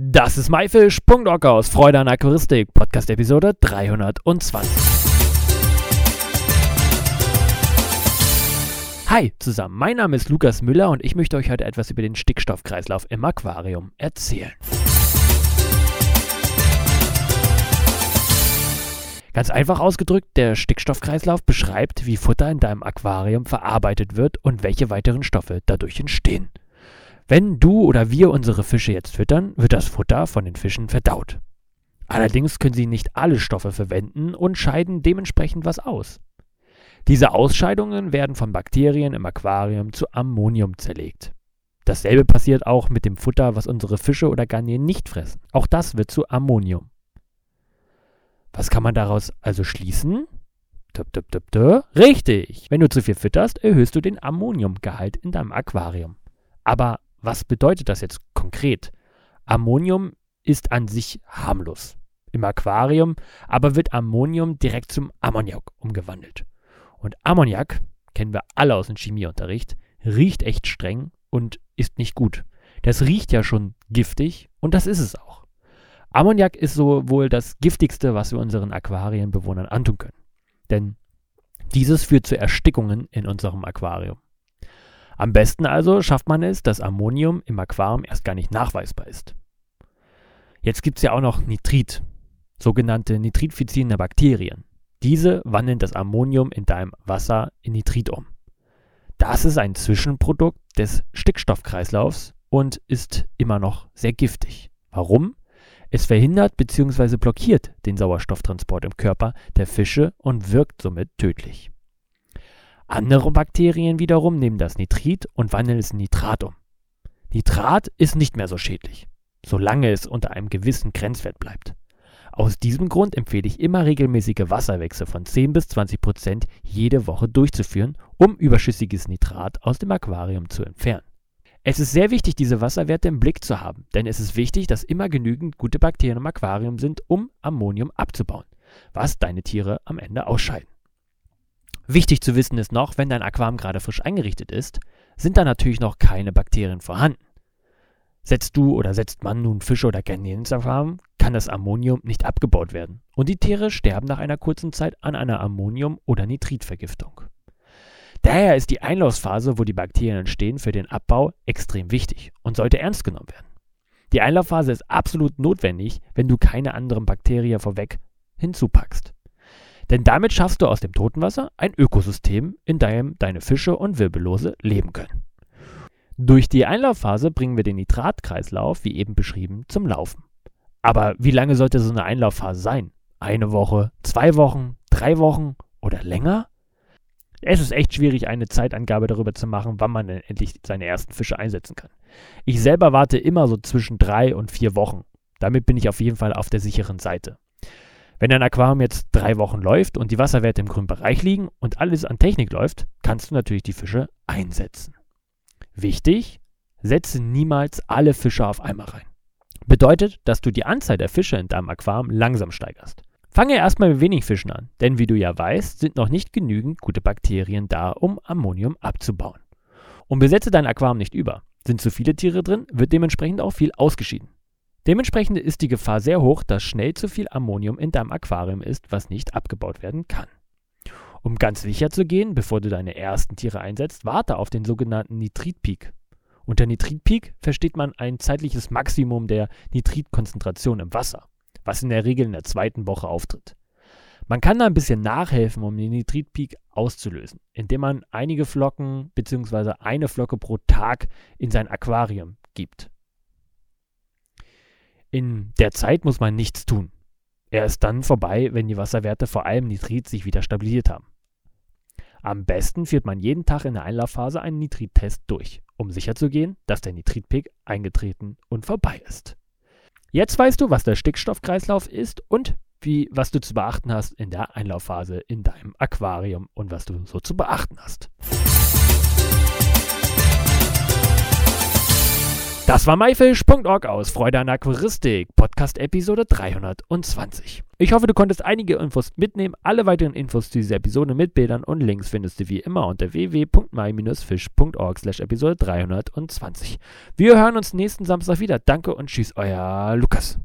Das ist myfish.org aus Freude an Aquaristik, Podcast Episode 320. Hi zusammen, mein Name ist Lukas Müller und ich möchte euch heute etwas über den Stickstoffkreislauf im Aquarium erzählen. Ganz einfach ausgedrückt, der Stickstoffkreislauf beschreibt, wie Futter in deinem Aquarium verarbeitet wird und welche weiteren Stoffe dadurch entstehen. Wenn du oder wir unsere Fische jetzt füttern, wird das Futter von den Fischen verdaut. Allerdings können sie nicht alle Stoffe verwenden und scheiden dementsprechend was aus. Diese Ausscheidungen werden von Bakterien im Aquarium zu Ammonium zerlegt. Dasselbe passiert auch mit dem Futter, was unsere Fische oder Garnelen nicht fressen. Auch das wird zu Ammonium. Was kann man daraus also schließen? Tup, tup, tup, tup. Richtig! Wenn du zu viel fütterst, erhöhst du den Ammoniumgehalt in deinem Aquarium. Aber was bedeutet das jetzt konkret? Ammonium ist an sich harmlos im Aquarium, aber wird Ammonium direkt zum Ammoniak umgewandelt. Und Ammoniak, kennen wir alle aus dem Chemieunterricht, riecht echt streng und ist nicht gut. Das riecht ja schon giftig und das ist es auch. Ammoniak ist so wohl das giftigste, was wir unseren Aquarienbewohnern antun können. Denn dieses führt zu Erstickungen in unserem Aquarium. Am besten also schafft man es, dass Ammonium im Aquarium erst gar nicht nachweisbar ist. Jetzt gibt es ja auch noch Nitrit, sogenannte nitritfizierende Bakterien. Diese wandeln das Ammonium in deinem Wasser in Nitrit um. Das ist ein Zwischenprodukt des Stickstoffkreislaufs und ist immer noch sehr giftig. Warum? Es verhindert bzw. blockiert den Sauerstofftransport im Körper der Fische und wirkt somit tödlich. Andere Bakterien wiederum nehmen das Nitrit und wandeln es in Nitrat um. Nitrat ist nicht mehr so schädlich, solange es unter einem gewissen Grenzwert bleibt. Aus diesem Grund empfehle ich immer regelmäßige Wasserwechsel von 10 bis 20 Prozent jede Woche durchzuführen, um überschüssiges Nitrat aus dem Aquarium zu entfernen. Es ist sehr wichtig, diese Wasserwerte im Blick zu haben, denn es ist wichtig, dass immer genügend gute Bakterien im Aquarium sind, um Ammonium abzubauen, was deine Tiere am Ende ausscheiden. Wichtig zu wissen ist noch, wenn dein Aquarium gerade frisch eingerichtet ist, sind da natürlich noch keine Bakterien vorhanden. Setzt du oder setzt man nun Fische oder Garnelen ins Aquarium, kann das Ammonium nicht abgebaut werden und die Tiere sterben nach einer kurzen Zeit an einer Ammonium- oder Nitritvergiftung. Daher ist die Einlaufphase, wo die Bakterien entstehen, für den Abbau extrem wichtig und sollte ernst genommen werden. Die Einlaufphase ist absolut notwendig, wenn du keine anderen Bakterien vorweg hinzupackst. Denn damit schaffst du aus dem toten Wasser ein Ökosystem, in dem deine Fische und Wirbellose leben können. Durch die Einlaufphase bringen wir den Nitratkreislauf, wie eben beschrieben, zum Laufen. Aber wie lange sollte so eine Einlaufphase sein? Eine Woche, zwei Wochen, drei Wochen oder länger? Es ist echt schwierig, eine Zeitangabe darüber zu machen, wann man denn endlich seine ersten Fische einsetzen kann. Ich selber warte immer so zwischen drei und vier Wochen. Damit bin ich auf jeden Fall auf der sicheren Seite. Wenn dein Aquarium jetzt drei Wochen läuft und die Wasserwerte im grünen Bereich liegen und alles an Technik läuft, kannst du natürlich die Fische einsetzen. Wichtig, setze niemals alle Fische auf einmal rein. Bedeutet, dass du die Anzahl der Fische in deinem Aquarium langsam steigerst. Fange erstmal mit wenig Fischen an, denn wie du ja weißt, sind noch nicht genügend gute Bakterien da, um Ammonium abzubauen. Und besetze dein Aquarium nicht über. Sind zu viele Tiere drin, wird dementsprechend auch viel ausgeschieden. Dementsprechend ist die Gefahr sehr hoch, dass schnell zu viel Ammonium in deinem Aquarium ist, was nicht abgebaut werden kann. Um ganz sicher zu gehen, bevor du deine ersten Tiere einsetzt, warte auf den sogenannten Nitritpeak. Unter Nitritpeak versteht man ein zeitliches Maximum der Nitritkonzentration im Wasser, was in der Regel in der zweiten Woche auftritt. Man kann da ein bisschen nachhelfen, um den Nitritpeak auszulösen, indem man einige Flocken bzw. eine Flocke pro Tag in sein Aquarium gibt. In der Zeit muss man nichts tun. Er ist dann vorbei, wenn die Wasserwerte, vor allem Nitrit, sich wieder stabilisiert haben. Am besten führt man jeden Tag in der Einlaufphase einen Nitrittest durch, um sicherzugehen, dass der Nitritpeak eingetreten und vorbei ist. Jetzt weißt du, was der Stickstoffkreislauf ist und wie, was du zu beachten hast in der Einlaufphase in deinem Aquarium und was du so zu beachten hast. Das war myfish.org aus Freude an Aquaristik, Podcast Episode 320. Ich hoffe, du konntest einige Infos mitnehmen. Alle weiteren Infos zu dieser Episode mit Bildern und Links findest du wie immer unter www.my-fish.org slash Episode 320. Wir hören uns nächsten Samstag wieder. Danke und tschüss, euer Lukas.